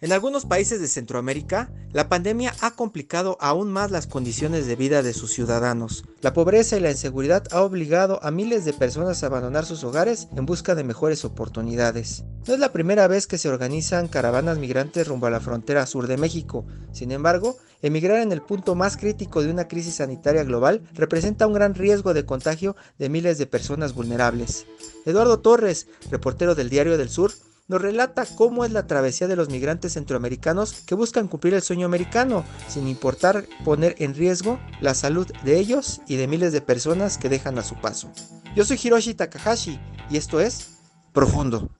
En algunos países de Centroamérica, la pandemia ha complicado aún más las condiciones de vida de sus ciudadanos. La pobreza y la inseguridad ha obligado a miles de personas a abandonar sus hogares en busca de mejores oportunidades. No es la primera vez que se organizan caravanas migrantes rumbo a la frontera sur de México. Sin embargo, emigrar en el punto más crítico de una crisis sanitaria global representa un gran riesgo de contagio de miles de personas vulnerables. Eduardo Torres, reportero del Diario del Sur, nos relata cómo es la travesía de los migrantes centroamericanos que buscan cumplir el sueño americano, sin importar poner en riesgo la salud de ellos y de miles de personas que dejan a su paso. Yo soy Hiroshi Takahashi y esto es Profundo.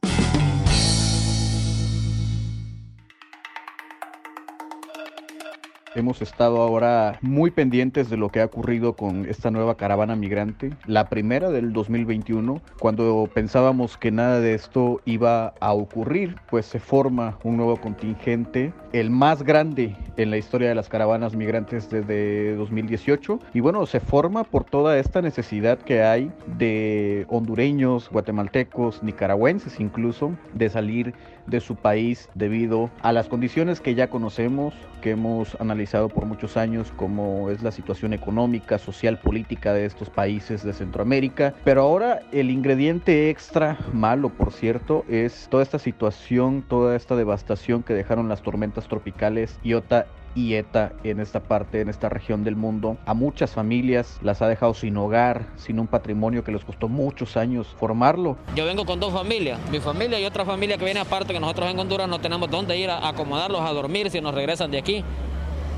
Hemos estado ahora muy pendientes de lo que ha ocurrido con esta nueva caravana migrante, la primera del 2021, cuando pensábamos que nada de esto iba a ocurrir, pues se forma un nuevo contingente, el más grande en la historia de las caravanas migrantes desde 2018, y bueno, se forma por toda esta necesidad que hay de hondureños, guatemaltecos, nicaragüenses incluso, de salir de su país debido a las condiciones que ya conocemos, que hemos analizado por muchos años, como es la situación económica, social, política de estos países de Centroamérica. Pero ahora el ingrediente extra malo, por cierto, es toda esta situación, toda esta devastación que dejaron las tormentas tropicales Iota y ETA en esta parte, en esta región del mundo. A muchas familias las ha dejado sin hogar, sin un patrimonio que les costó muchos años formarlo. Yo vengo con dos familias, mi familia y otra familia que viene aparte, que nosotros en Honduras no tenemos dónde ir a acomodarlos a dormir si nos regresan de aquí.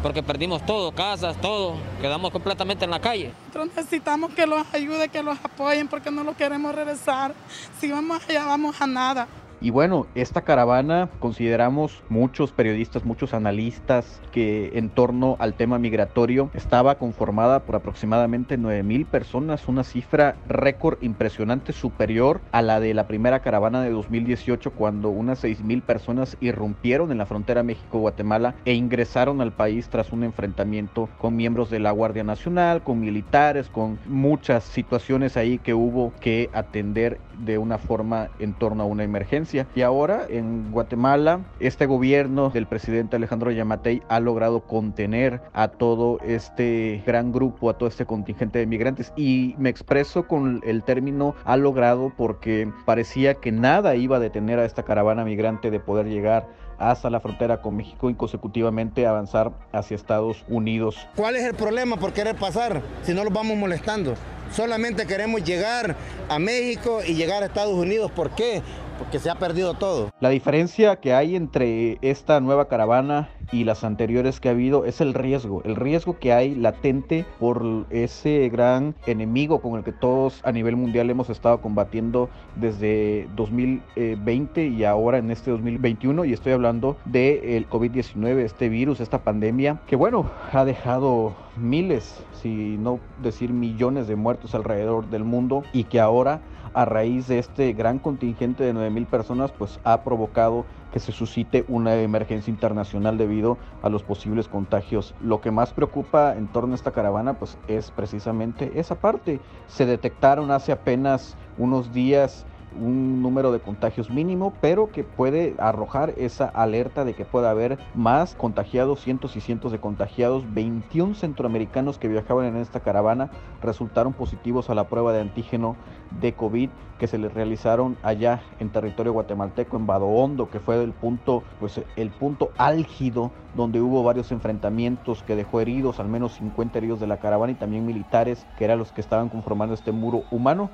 Porque perdimos todo, casas, todo, quedamos completamente en la calle. Nosotros necesitamos que los ayude, que los apoyen, porque no los queremos regresar. Si vamos allá, vamos a nada. Y bueno, esta caravana consideramos muchos periodistas, muchos analistas que en torno al tema migratorio estaba conformada por aproximadamente 9 mil personas, una cifra récord impresionante superior a la de la primera caravana de 2018 cuando unas 6 mil personas irrumpieron en la frontera México-Guatemala e ingresaron al país tras un enfrentamiento con miembros de la Guardia Nacional, con militares, con muchas situaciones ahí que hubo que atender de una forma en torno a una emergencia. Y ahora en Guatemala, este gobierno del presidente Alejandro Yamatei ha logrado contener a todo este gran grupo, a todo este contingente de migrantes. Y me expreso con el término ha logrado porque parecía que nada iba a detener a esta caravana migrante de poder llegar hasta la frontera con México y consecutivamente avanzar hacia Estados Unidos. ¿Cuál es el problema por querer pasar si no los vamos molestando? Solamente queremos llegar a México y llegar a Estados Unidos. ¿Por qué? Porque se ha perdido todo. La diferencia que hay entre esta nueva caravana y las anteriores que ha habido es el riesgo, el riesgo que hay latente por ese gran enemigo con el que todos a nivel mundial hemos estado combatiendo desde 2020 y ahora en este 2021 y estoy hablando del COVID-19, este virus, esta pandemia que bueno, ha dejado miles, si no decir millones de muertos alrededor del mundo y que ahora a raíz de este gran contingente de 9.000 personas, pues ha provocado que se suscite una emergencia internacional debido a los posibles contagios. Lo que más preocupa en torno a esta caravana, pues es precisamente esa parte. Se detectaron hace apenas unos días un número de contagios mínimo, pero que puede arrojar esa alerta de que puede haber más contagiados, cientos y cientos de contagiados. 21 centroamericanos que viajaban en esta caravana resultaron positivos a la prueba de antígeno de COVID que se les realizaron allá en territorio guatemalteco, en Badohondo, que fue el punto, pues, el punto álgido donde hubo varios enfrentamientos que dejó heridos, al menos 50 heridos de la caravana y también militares que eran los que estaban conformando este muro humano.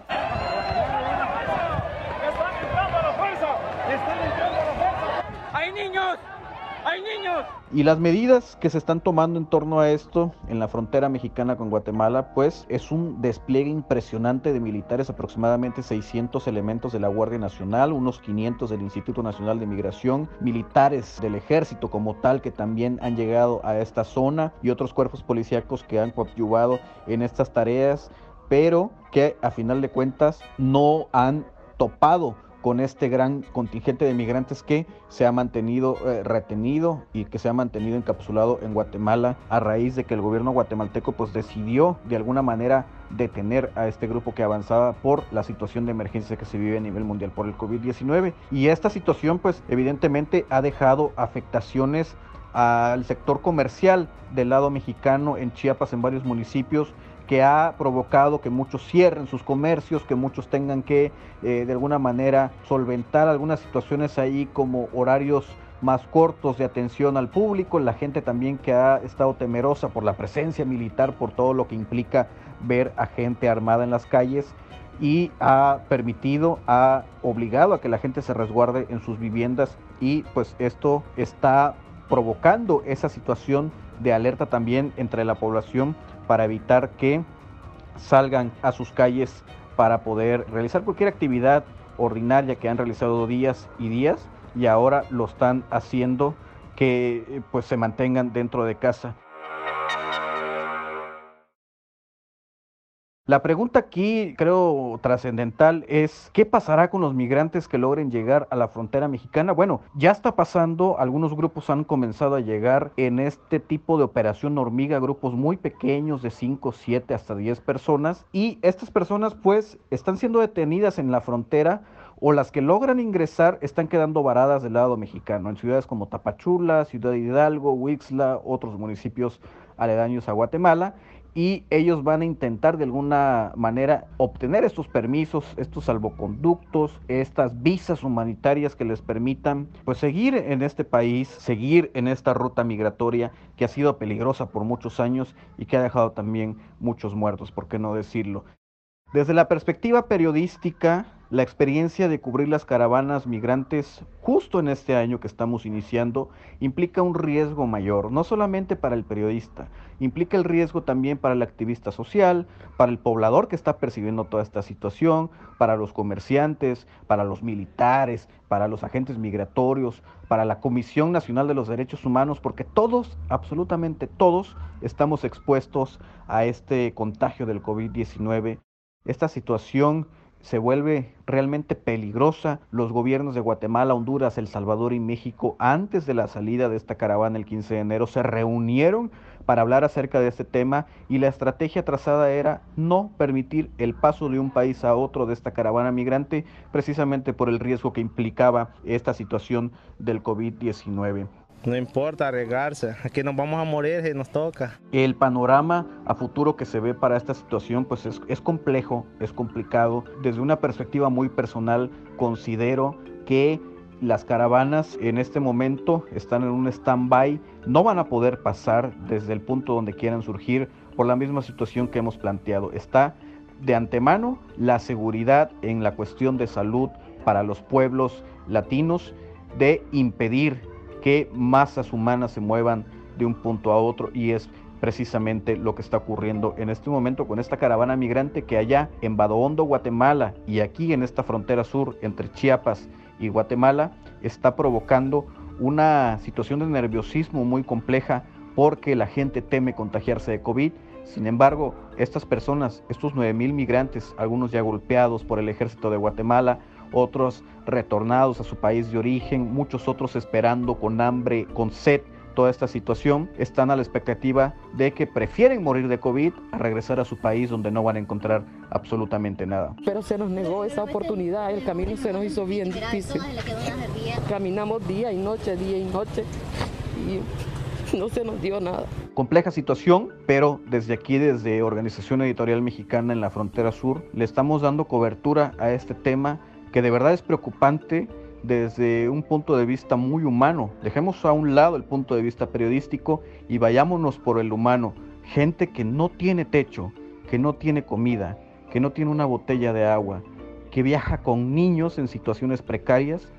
¡Hay niños! ¡Hay niños! Y las medidas que se están tomando en torno a esto en la frontera mexicana con Guatemala, pues es un despliegue impresionante de militares, aproximadamente 600 elementos de la Guardia Nacional, unos 500 del Instituto Nacional de Migración, militares del ejército como tal que también han llegado a esta zona y otros cuerpos policíacos que han coadyuvado en estas tareas, pero que a final de cuentas no han topado con este gran contingente de migrantes que se ha mantenido eh, retenido y que se ha mantenido encapsulado en Guatemala a raíz de que el gobierno guatemalteco pues decidió de alguna manera detener a este grupo que avanzaba por la situación de emergencia que se vive a nivel mundial por el COVID-19 y esta situación pues evidentemente ha dejado afectaciones al sector comercial del lado mexicano en Chiapas en varios municipios que ha provocado que muchos cierren sus comercios, que muchos tengan que eh, de alguna manera solventar algunas situaciones ahí como horarios más cortos de atención al público, la gente también que ha estado temerosa por la presencia militar, por todo lo que implica ver a gente armada en las calles y ha permitido, ha obligado a que la gente se resguarde en sus viviendas y pues esto está provocando esa situación de alerta también entre la población para evitar que salgan a sus calles para poder realizar cualquier actividad ordinaria que han realizado días y días y ahora lo están haciendo que eh, pues se mantengan dentro de casa. La pregunta aquí, creo, trascendental es, ¿qué pasará con los migrantes que logren llegar a la frontera mexicana? Bueno, ya está pasando, algunos grupos han comenzado a llegar en este tipo de operación hormiga, grupos muy pequeños de 5, 7 hasta 10 personas, y estas personas pues están siendo detenidas en la frontera o las que logran ingresar están quedando varadas del lado mexicano, en ciudades como Tapachula, Ciudad Hidalgo, Huixla, otros municipios aledaños a Guatemala, y ellos van a intentar de alguna manera obtener estos permisos, estos salvoconductos, estas visas humanitarias que les permitan pues seguir en este país, seguir en esta ruta migratoria que ha sido peligrosa por muchos años y que ha dejado también muchos muertos, por qué no decirlo. Desde la perspectiva periodística, la experiencia de cubrir las caravanas migrantes justo en este año que estamos iniciando implica un riesgo mayor, no solamente para el periodista, implica el riesgo también para el activista social, para el poblador que está percibiendo toda esta situación, para los comerciantes, para los militares, para los agentes migratorios, para la Comisión Nacional de los Derechos Humanos, porque todos, absolutamente todos, estamos expuestos a este contagio del COVID-19. Esta situación se vuelve realmente peligrosa. Los gobiernos de Guatemala, Honduras, El Salvador y México, antes de la salida de esta caravana el 15 de enero, se reunieron para hablar acerca de este tema y la estrategia trazada era no permitir el paso de un país a otro de esta caravana migrante, precisamente por el riesgo que implicaba esta situación del COVID-19. No importa arriesgarse, aquí nos vamos a morir si nos toca. El panorama a futuro que se ve para esta situación pues es, es complejo, es complicado. Desde una perspectiva muy personal considero que las caravanas en este momento están en un stand-by, no van a poder pasar desde el punto donde quieran surgir por la misma situación que hemos planteado. Está de antemano la seguridad en la cuestión de salud para los pueblos latinos de impedir que masas humanas se muevan de un punto a otro y es precisamente lo que está ocurriendo en este momento con esta caravana migrante que allá en Badohondo, Guatemala y aquí en esta frontera sur entre Chiapas y Guatemala está provocando una situación de nerviosismo muy compleja porque la gente teme contagiarse de COVID. Sin embargo, estas personas, estos 9.000 migrantes, algunos ya golpeados por el ejército de Guatemala, otros retornados a su país de origen, muchos otros esperando con hambre, con sed toda esta situación, están a la expectativa de que prefieren morir de COVID a regresar a su país donde no van a encontrar absolutamente nada. Pero se nos negó esa oportunidad, el camino se nos hizo bien difícil. Caminamos día y noche, día y noche y no se nos dio nada. Compleja situación, pero desde aquí, desde Organización Editorial Mexicana en la Frontera Sur, le estamos dando cobertura a este tema que de verdad es preocupante desde un punto de vista muy humano. Dejemos a un lado el punto de vista periodístico y vayámonos por el humano. Gente que no tiene techo, que no tiene comida, que no tiene una botella de agua, que viaja con niños en situaciones precarias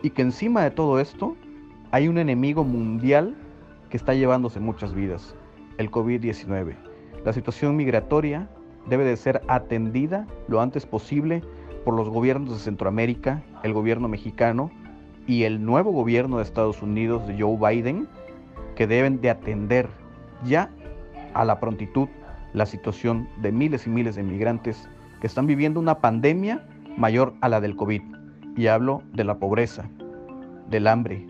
y que encima de todo esto Hay un enemigo mundial que está llevándose muchas vidas, el COVID-19. La situación migratoria debe de ser atendida lo antes posible por los gobiernos de Centroamérica, el gobierno mexicano y el nuevo gobierno de Estados Unidos de Joe Biden, que deben de atender ya a la prontitud la situación de miles y miles de migrantes que están viviendo una pandemia mayor a la del COVID. Y hablo de la pobreza, del hambre,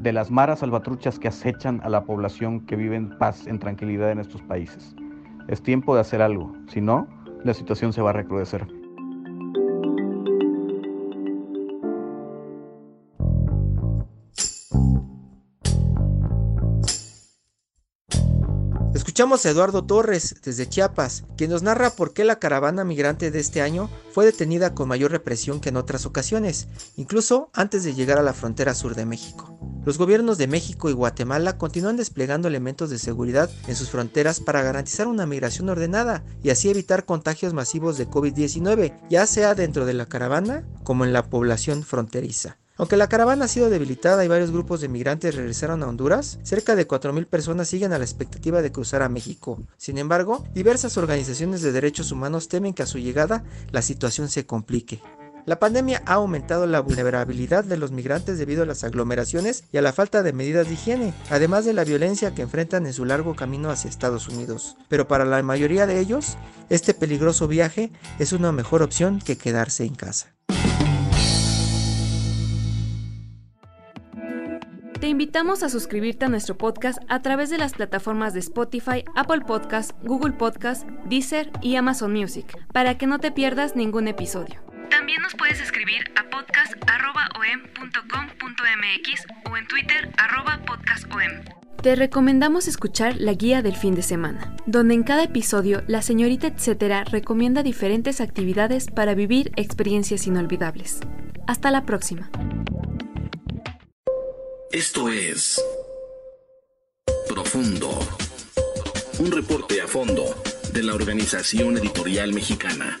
de las maras salvatruchas que acechan a la población que vive en paz, en tranquilidad en estos países. Es tiempo de hacer algo, si no, la situación se va a recrudecer. Escuchamos a Eduardo Torres desde Chiapas, quien nos narra por qué la caravana migrante de este año fue detenida con mayor represión que en otras ocasiones, incluso antes de llegar a la frontera sur de México. Los gobiernos de México y Guatemala continúan desplegando elementos de seguridad en sus fronteras para garantizar una migración ordenada y así evitar contagios masivos de COVID-19, ya sea dentro de la caravana como en la población fronteriza. Aunque la caravana ha sido debilitada y varios grupos de migrantes regresaron a Honduras, cerca de 4.000 personas siguen a la expectativa de cruzar a México. Sin embargo, diversas organizaciones de derechos humanos temen que a su llegada la situación se complique. La pandemia ha aumentado la vulnerabilidad de los migrantes debido a las aglomeraciones y a la falta de medidas de higiene, además de la violencia que enfrentan en su largo camino hacia Estados Unidos. Pero para la mayoría de ellos, este peligroso viaje es una mejor opción que quedarse en casa. Te invitamos a suscribirte a nuestro podcast a través de las plataformas de Spotify, Apple Podcast, Google Podcast, Deezer y Amazon Music, para que no te pierdas ningún episodio. También nos puedes escribir a podcast.om.com.mx o en Twitter podcastom. Te recomendamos escuchar la guía del fin de semana, donde en cada episodio la señorita etcétera recomienda diferentes actividades para vivir experiencias inolvidables. Hasta la próxima. Esto es Profundo, un reporte a fondo de la Organización Editorial Mexicana.